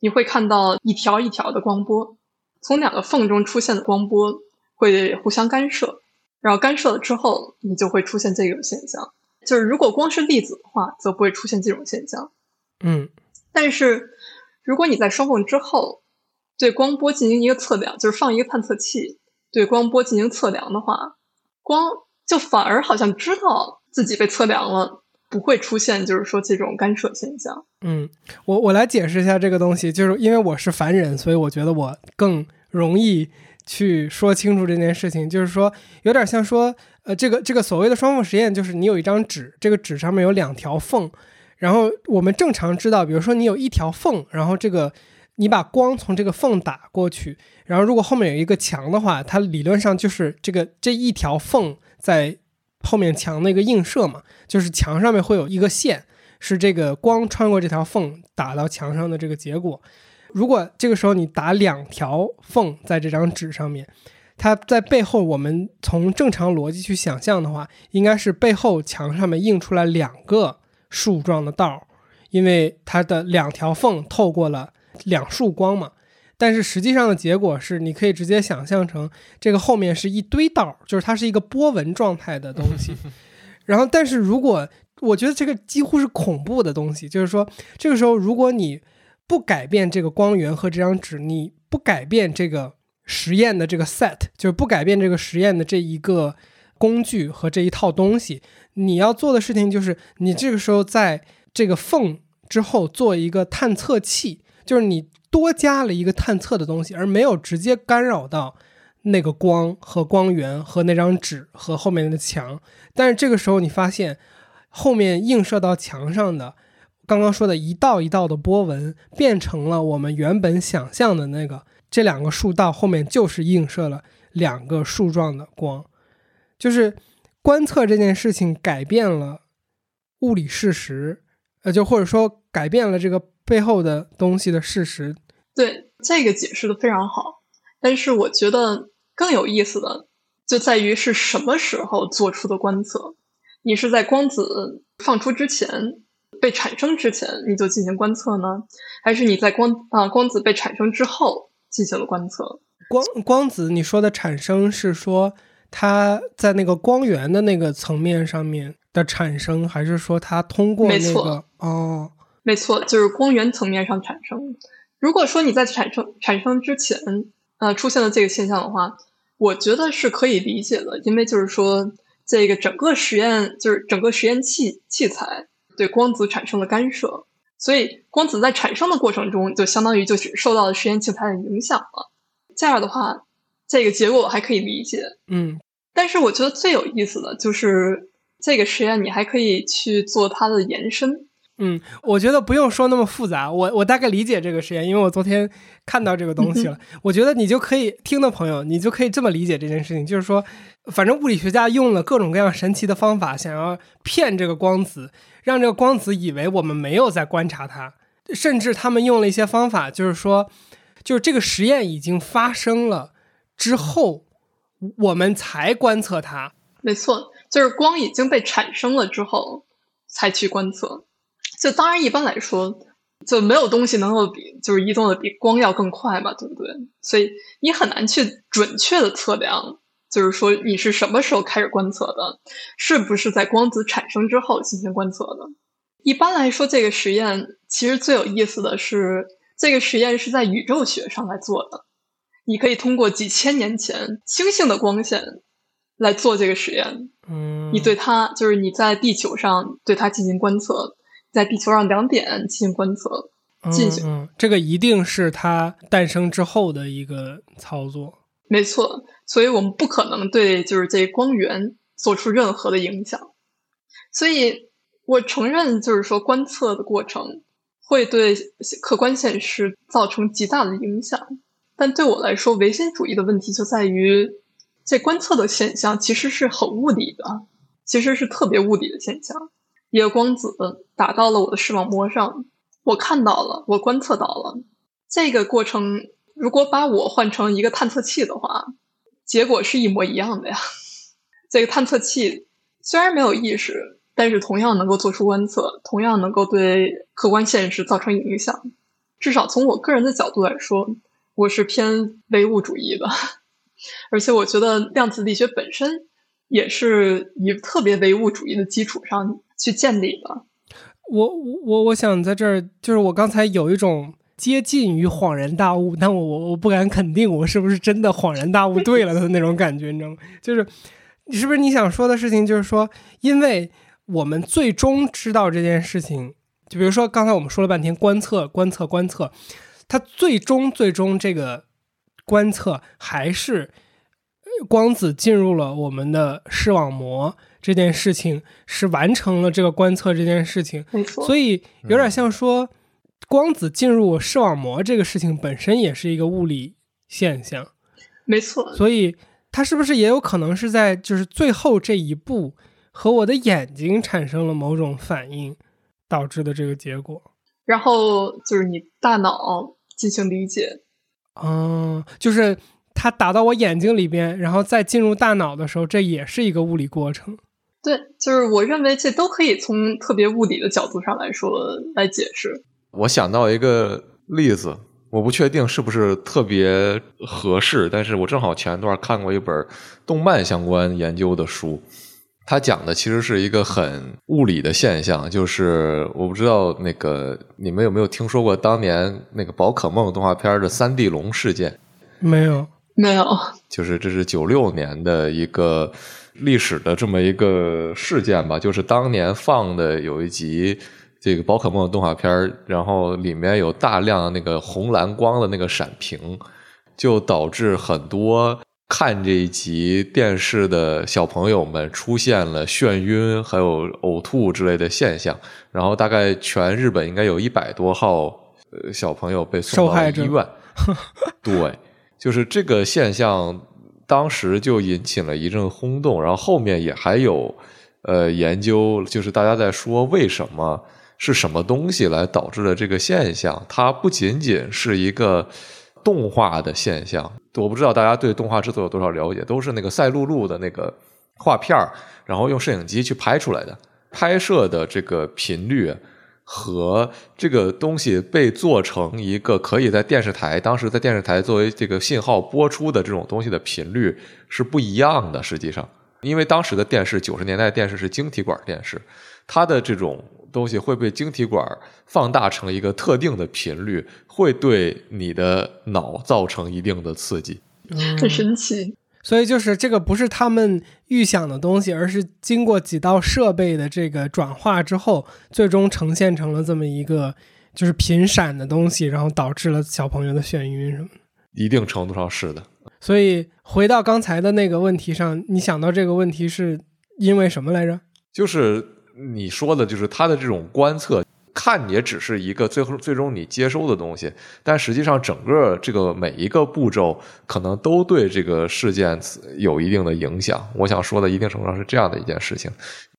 A: 你会看到一条一条的光波。从两个缝中出现的光波会互相干涉，然后干涉了之后，你就会出现这种现象。就是如果光是粒子的话，则不会出现这种现象。
B: 嗯，
A: 但是如果你在双缝之后对光波进行一个测量，就是放一个探测器对光波进行测量的话，光就反而好像知道自己被测量了。不会出现，就是说这种干涉现象。
B: 嗯，我我来解释一下这个东西，就是因为我是凡人，所以我觉得我更容易去说清楚这件事情。就是说，有点像说，呃，这个这个所谓的双缝实验，就是你有一张纸，这个纸上面有两条缝，然后我们正常知道，比如说你有一条缝，然后这个你把光从这个缝打过去，然后如果后面有一个墙的话，它理论上就是这个这一条缝在。后面墙的一个映射嘛，就是墙上面会有一个线，是这个光穿过这条缝打到墙上的这个结果。如果这个时候你打两条缝在这张纸上面，它在背后，我们从正常逻辑去想象的话，应该是背后墙上面映出来两个树状的道儿，因为它的两条缝透过了两束光嘛。但是实际上的结果是，你可以直接想象成这个后面是一堆道儿，就是它是一个波纹状态的东西。然后，但是如果我觉得这个几乎是恐怖的东西，就是说这个时候如果你不改变这个光源和这张纸，你不改变这个实验的这个 set，就是不改变这个实验的这一个工具和这一套东西，你要做的事情就是你这个时候在这个缝之后做一个探测器，就是你多加了一个探测的东西，而没有直接干扰到那个光和光源和那张纸和后面的墙。但是这个时候你发现，后面映射到墙上的刚刚说的一道一道的波纹，变成了我们原本想象的那个这两个树道后面就是映射了两个树状的光，就是观测这件事情改变了物理事实。呃，就或者说改变了这个背后的东西的事实。
A: 对这个解释的非常好，但是我觉得更有意思的就在于是什么时候做出的观测？你是在光子放出之前被产生之前你就进行观测呢，还是你在光啊光子被产生之后进行了观测？
B: 光光子你说的产生是说它在那个光源的那个层面上面。的产生，还是说它通过那个哦，
A: 没错，就是光源层面上产生。如果说你在产生产生之前，呃，出现了这个现象的话，我觉得是可以理解的，因为就是说这个整个实验就是整个实验器器材对光子产生了干涉，所以光子在产生的过程中就相当于就是受到了实验器材的影响了。这样的话，这个结果我还可以理解，
B: 嗯，
A: 但是我觉得最有意思的就是。这个实验你还可以去做它的延伸。
B: 嗯，我觉得不用说那么复杂，我我大概理解这个实验，因为我昨天看到这个东西了。我觉得你就可以听的朋友，你就可以这么理解这件事情，就是说，反正物理学家用了各种各样神奇的方法，想要骗这个光子，让这个光子以为我们没有在观察它，甚至他们用了一些方法，就是说，就是这个实验已经发生了之后，我们才观测它。
A: 没错。就是光已经被产生了之后才去观测，就当然一般来说就没有东西能够比就是移动的比光要更快嘛，对不对？所以你很难去准确的测量，就是说你是什么时候开始观测的，是不是在光子产生之后进行观测的？一般来说，这个实验其实最有意思的是，这个实验是在宇宙学上来做的，你可以通过几千年前星星的光线。来做这个实验，
B: 嗯，
A: 你对它就是你在地球上对它进行观测，在地球上两点进行观测，进行
B: 这个一定是它诞生之后的一个操作，
A: 没错，所以我们不可能对就是这光源做出任何的影响，所以我承认就是说观测的过程会对客观现实造成极大的影响，但对我来说，唯心主义的问题就在于。这观测的现象其实是很物理的，其实是特别物理的现象。一个光子打到了我的视网膜上，我看到了，我观测到了。这个过程，如果把我换成一个探测器的话，结果是一模一样的呀。这个探测器虽然没有意识，但是同样能够做出观测，同样能够对客观现实造成影响。至少从我个人的角度来说，我是偏唯物主义的。而且我觉得量子力学本身也是以特别唯物主义的基础上去建立的。
B: 我我我想在这儿，就是我刚才有一种接近于恍然大悟，但我我我不敢肯定我是不是真的恍然大悟对了的那种感觉，你知道吗？就是你是不是你想说的事情，就是说，因为我们最终知道这件事情，就比如说刚才我们说了半天观测观测观测，它最终最终这个。观测还是光子进入了我们的视网膜这件事情是完成了这个观测这件事情，
A: 没错。
B: 所以有点像说光子进入视网膜这个事情本身也是一个物理现象，
A: 没错。
B: 所以它是不是也有可能是在就是最后这一步和我的眼睛产生了某种反应导致的这个结果？
A: 然后就是你大脑进行理解。
B: 嗯，就是它打到我眼睛里边，然后再进入大脑的时候，这也是一个物理过程。
A: 对，就是我认为这都可以从特别物理的角度上来说来解释。
C: 我想到一个例子，我不确定是不是特别合适，但是我正好前段看过一本动漫相关研究的书。它讲的其实是一个很物理的现象，就是我不知道那个你们有没有听说过当年那个宝可梦动画片的三 D 龙事件？
B: 没有，
A: 没有。
C: 就是这是九六年的一个历史的这么一个事件吧，就是当年放的有一集这个宝可梦的动画片，然后里面有大量那个红蓝光的那个闪屏，就导致很多看这一集电视的小朋友们出现了眩晕还有呕吐之类的现象。然后大概全日本应该有一百多号呃小朋友被送到医院。对，就是这个现象，当时就引起了一阵轰动。然后后面也还有呃研究，就是大家在说为什么。是什么东西来导致的这个现象？它不仅仅是一个动画的现象。我不知道大家对动画制作有多少了解，都是那个赛璐璐的那个画片然后用摄影机去拍出来的。拍摄的这个频率和这个东西被做成一个可以在电视台当时在电视台作为这个信号播出的这种东西的频率是不一样的。实际上，因为当时的电视九十年代电视是晶体管电视，它的这种。东西会被晶体管放大成一个特定的频率，会对你的脑造成一定的刺激，
A: 很神奇。
B: 所以就是这个不是他们预想的东西，而是经过几道设备的这个转化之后，最终呈现成了这么一个就是频闪的东西，然后导致了小朋友的眩晕什么的。
C: 一定程度上是的。
B: 所以回到刚才的那个问题上，你想到这个问题是因为什么来着？
C: 就是。你说的就是他的这种观测，看也只是一个最后最终你接收的东西，但实际上整个这个每一个步骤可能都对这个事件有一定的影响。我想说的一定程度上是这样的一件事情。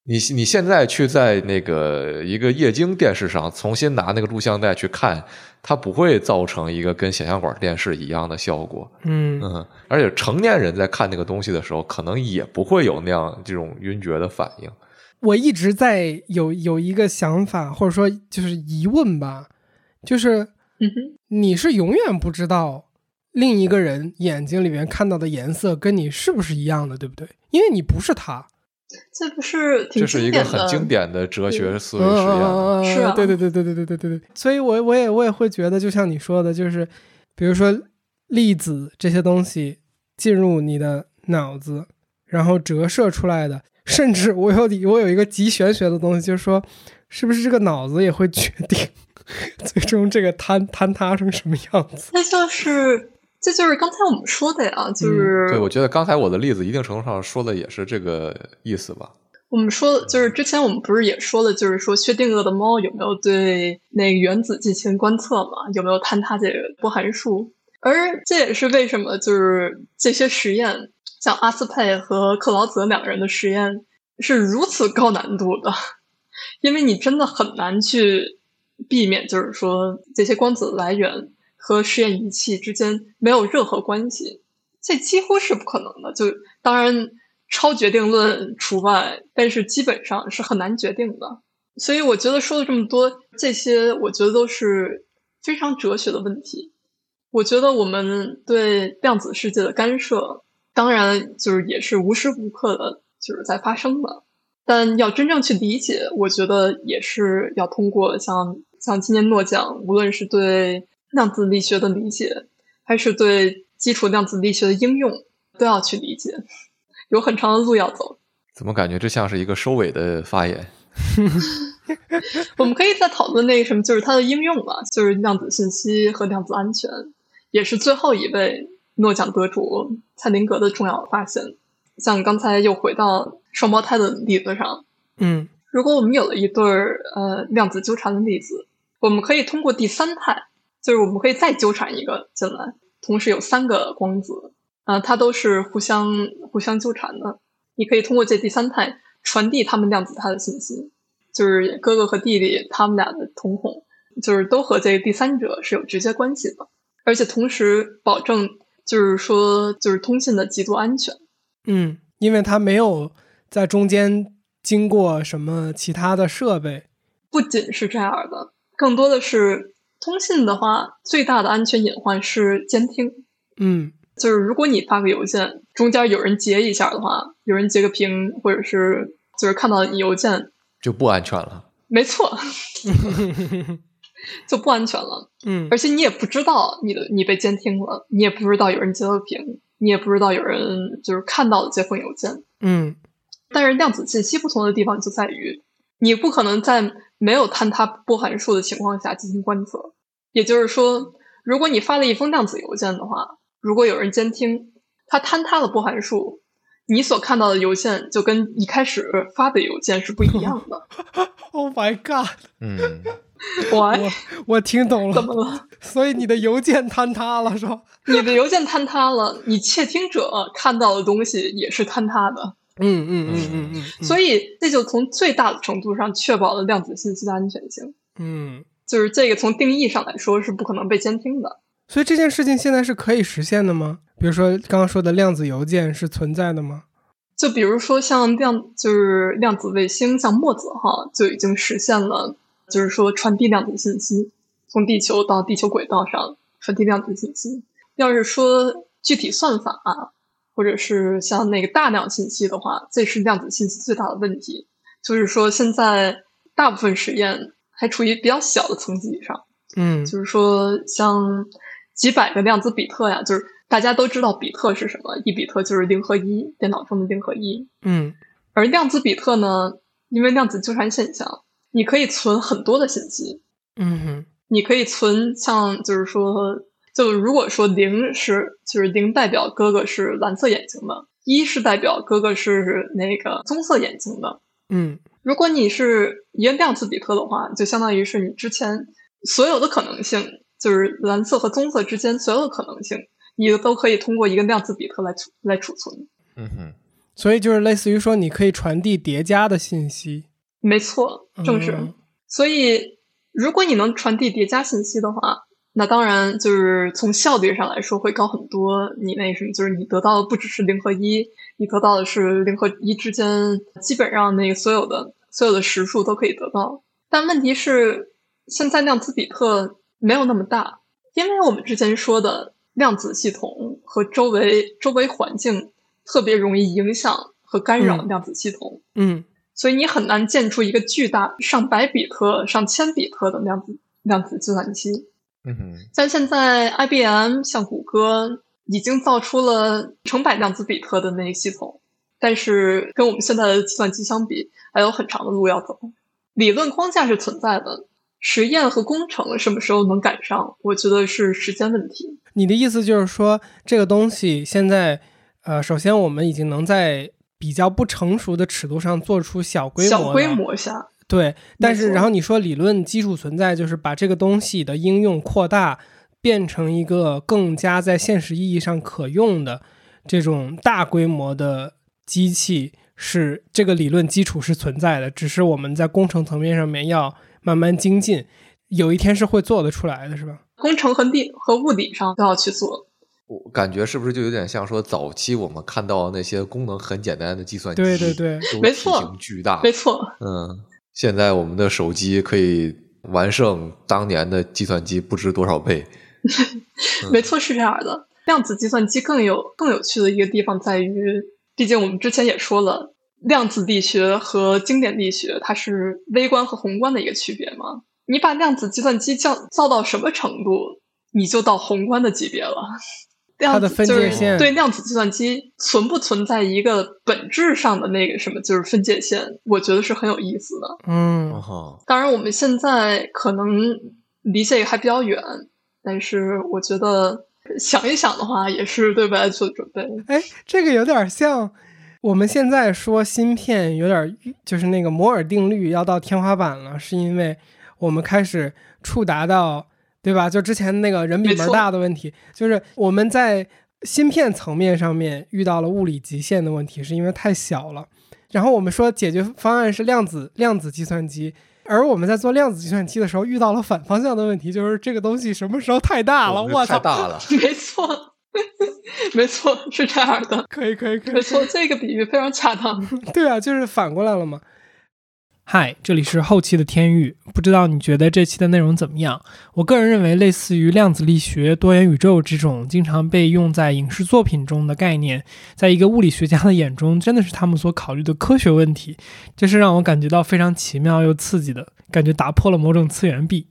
C: 你你现在去在那个一个液晶电视上重新拿那个录像带去看，它不会造成一个跟显像管电视一样的效果。
B: 嗯
C: 嗯，而且成年人在看那个东西的时候，可能也不会有那样这种晕厥的反应。
B: 我一直在有有一个想法，或者说就是疑问吧，就是你是永远不知道另一个人眼睛里面看到的颜色跟你是不是一样的，对不对？因为你不是他。
A: 这不是
C: 这是一个很经典的哲学思维实验，
B: 是啊，对对对对对对对对对。所以，我我也我也会觉得，就像你说的，就是比如说粒子这些东西进入你的脑子，然后折射出来的。甚至我有我有一个极玄学的东西，就是说，是不是这个脑子也会决定最终这个坍坍塌成什么样子？
A: 那就是，这就是刚才我们说的呀，就是
C: 对，我觉得刚才我的例子一定程度上说的也是这个意思吧。
A: 我们说，就是之前我们不是也说了，就是说薛定谔的猫有没有对那个原子进行观测嘛？有没有坍塌这个波函数？而这也是为什么，就是这些实验。像阿斯佩和克劳泽两个人的实验是如此高难度的，因为你真的很难去避免，就是说这些光子来源和实验仪器之间没有任何关系，这几乎是不可能的。就当然超决定论除外，但是基本上是很难决定的。所以我觉得说了这么多，这些我觉得都是非常哲学的问题。我觉得我们对量子世界的干涉。当然，就是也是无时无刻的，就是在发生的。但要真正去理解，我觉得也是要通过像像今年诺奖，无论是对量子力学的理解，还是对基础量子力学的应用，都要去理解，有很长的路要走。
C: 怎么感觉这像是一个收尾的发言？
A: 我们可以再讨论那个什么，就是它的应用吧，就是量子信息和量子安全，也是最后一位。诺奖得主蔡林格的重要发现，像刚才又回到双胞胎的例子上，
B: 嗯，
A: 如果我们有了一对儿呃量子纠缠的例子，我们可以通过第三态，就是我们可以再纠缠一个进来，同时有三个光子，啊，它都是互相互相纠缠的，你可以通过这第三态传递他们量子态的信息，就是哥哥和弟弟他们俩的瞳孔，就是都和这个第三者是有直接关系的，而且同时保证。就是说，就是通信的极度安全。
B: 嗯，因为它没有在中间经过什么其他的设备。
A: 不仅是这样的，更多的是通信的话，最大的安全隐患是监听。
B: 嗯，
A: 就是如果你发个邮件，中间有人截一下的话，有人截个屏，或者是就是看到你邮件，
C: 就不安全了。
A: 没错。就不安全了，
B: 嗯，
A: 而且你也不知道你的你被监听了，你也不知道有人截了屏，你也不知道有人就是看到了这封邮件，
B: 嗯。
A: 但是量子信息不同的地方就在于，你不可能在没有坍塌波函数的情况下进行观测。也就是说，如果你发了一封量子邮件的话，如果有人监听，它坍塌了波函数，你所看到的邮件就跟一开始发的邮件是不一样的。
B: Oh my god！
C: 嗯，
A: 喂，
B: 我我听懂了怎，
A: 么了？
B: 所以你的邮件坍塌了是吧？
A: 你的邮件坍塌了，你窃听者看到的东西也是坍塌的。
B: 嗯嗯嗯嗯嗯，
A: 所以这就从最大的程度上确保了量子信息的安全性。
B: 嗯，
A: 就是这个从定义上来说是不可能被监听的。
B: 所以这件事情现在是可以实现的吗？比如说刚刚说的量子邮件是存在的吗？
A: 就比如说像量就是量子卫星，像墨子哈就已经实现了，就是说传递量子信息，从地球到地球轨道上传递量子信息。要是说具体算法啊，或者是像那个大量信息的话，这是量子信息最大的问题。就是说现在大部分实验还处于比较小的层级上。
B: 嗯
A: 就是说像几百个量子比特呀，就是大家都知道比特是什么，一比特就是零和一，电脑中的零和一。
B: 嗯
A: 而量子比特呢，因为量子纠缠现象，你可以存很多的信息，
B: 嗯哼
A: 你可以存像就是说，就如果说零是就是零代表哥哥是蓝色眼睛的，一是代表哥哥是那个棕色眼睛的。
B: 嗯
A: 如果你是一个量子比特的话，就相当于是你之前所有的可能性，就是蓝色和棕色之间所有的可能性，你都可以通过一个量子比特来储来储存。
C: 嗯哼，
B: 所以就是类似于说，你可以传递叠加的信息，
A: 没错，正是。
B: 嗯
A: 所以，如果你能传递叠加信息的话，那当然就是从效率上来说会高很多。你那什么，就是你得到的不只是零和一，你得到的是零和一之间基本上那个所有的所有的实数都可以得到。但问题是，现在量子比特没有那么大，因为我们之前说的量子系统和周围周围环境特别容易影响和干扰
B: 嗯
A: 量子系统。
B: 嗯
A: 所以你很难建出一个巨大上百比特、上千比特的量子量子计算机。
C: 嗯哼，
A: 像现在 IBM、像谷歌已经造出了成百量子比特的那个系统，但是跟我们现在的计算机相比，还有很长的路要走。理论框架是存在的，实验和工程什么时候能赶上，我觉得是时间问题。
B: 你的意思就是说，这个东西现在，呃，首先我们已经能在比较不成熟的尺度上做出小规模
A: 小规模下，
B: 对，但是然后你说理论基础存在，就是把这个东西的应用扩大，变成一个更加在现实意义上可用的这种大规模的机器，是这个理论基础是存在的，只是我们在工程层面上面要慢慢精进，有一天是会做得出来的，是吧？
A: 工程和地和物理上都要去做。
C: 我感觉是不是就有点像说早期我们看到那些功能很简单的计算机，
B: 对对对，
A: 没错
C: 型巨大，
A: 没错，
C: 嗯，现在我们的手机可以完胜当年的计算机不知多少倍。嗯
A: 没错，是这样的。量子计算机更有更有趣的一个地方在于，毕竟我们之前也说了，量子力学和经典力学它是微观和宏观的一个区别嘛。你把量子计算机降造到什么程度，你就到宏观的级别了。量
B: 它的分
A: 子就是
B: 界线
A: 对量子计算机存不存在一个本质上的那个什么，就是分界线，我觉得是很有意思的。
B: 嗯
C: 哦，
A: 当然，我们现在可能离这个还比较远，但是我觉得想一想的话，也是对未来做准备。
B: 哎，这个有点像我们现在说芯片有点就是那个摩尔定律要到天花板了，是因为我们开始触达到，对吧？就之前那个人比门大的问题，就是我们在芯片层面上面遇到了物理极限的问题，是因为太小了。然后我们说解决方案是量子量子计算机，而我们在做量子计算机的时候遇到了反方向的问题，就是这个东西什么时候太大了？
C: 我
B: 我操！
C: 太大了。
A: 没错，没错，是这样的。
B: 可以可以可以
A: 没，错，这个比喻非常恰当。
B: 对啊，就是反过来了嘛。嗨，这里是后期的天域，不知道你觉得这期的内容怎么样？我个人认为，类似于量子力学、多元宇宙这种经常被用在影视作品中的概念，在一个物理学家的眼中，真的是他们所考虑的科学问题，这是让我感觉到非常奇妙又刺激的感觉，打破了某种次元壁。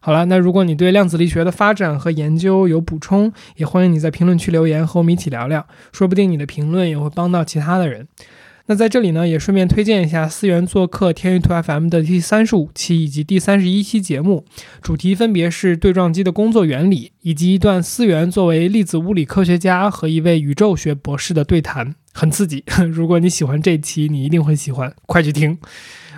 B: 好了，那如果你对量子力学的发展和研究有补充，也欢迎你在评论区留言和我们一起聊聊，说不定你的评论也会帮到其他的人。那在这里呢，也顺便推荐一下思源做客天娱兔 FM 的第三十五期以及第三十一期节目，主题分别是对撞机的工作原理，以及一段思源作为粒子物理科学家和一位宇宙学博士的对谈，很刺激。如果你喜欢这期，你一定会喜欢，快去听。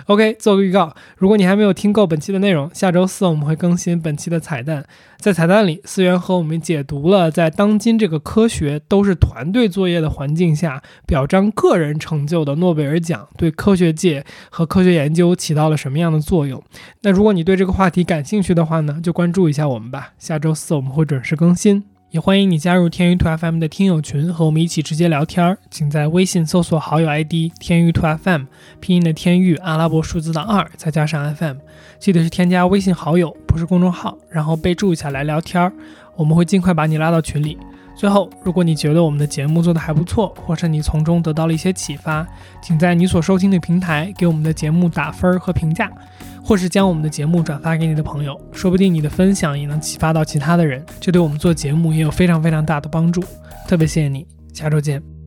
B: OK，做个预告，如果你还没有听够本期的内容，下周四我们会更新本期的彩蛋。在彩蛋里，思源和我们解读了在当今这个科学都是团队作业的环境下，表彰个人成就的诺贝尔奖对科学界和科学研究起到了什么样的作用。那如果你对这个话题感兴趣的话呢，就关注一下我们吧。下周四我们会准时更新。也欢迎你加入天娱兔 FM 的听友群，和我们一起直接聊天儿。请在微信搜索好友 ID“ 天娱兔 FM”，拼音的天娱，阿拉伯数字的二，再加上 FM。记得是添加微信好友，不是公众号，然后备注一下来聊天儿，我们会尽快把你拉到群里。最后，如果你觉得我们的节目做得还不错，或是你从中得到了一些启发，请在你所收听的平台给我们的节目打分和评价。或是将我们的节目转发给你的朋友，说不定你的分享也能启发到其他的人，这对我们做节目也有非常非常大的帮助。特别谢谢你，下周见。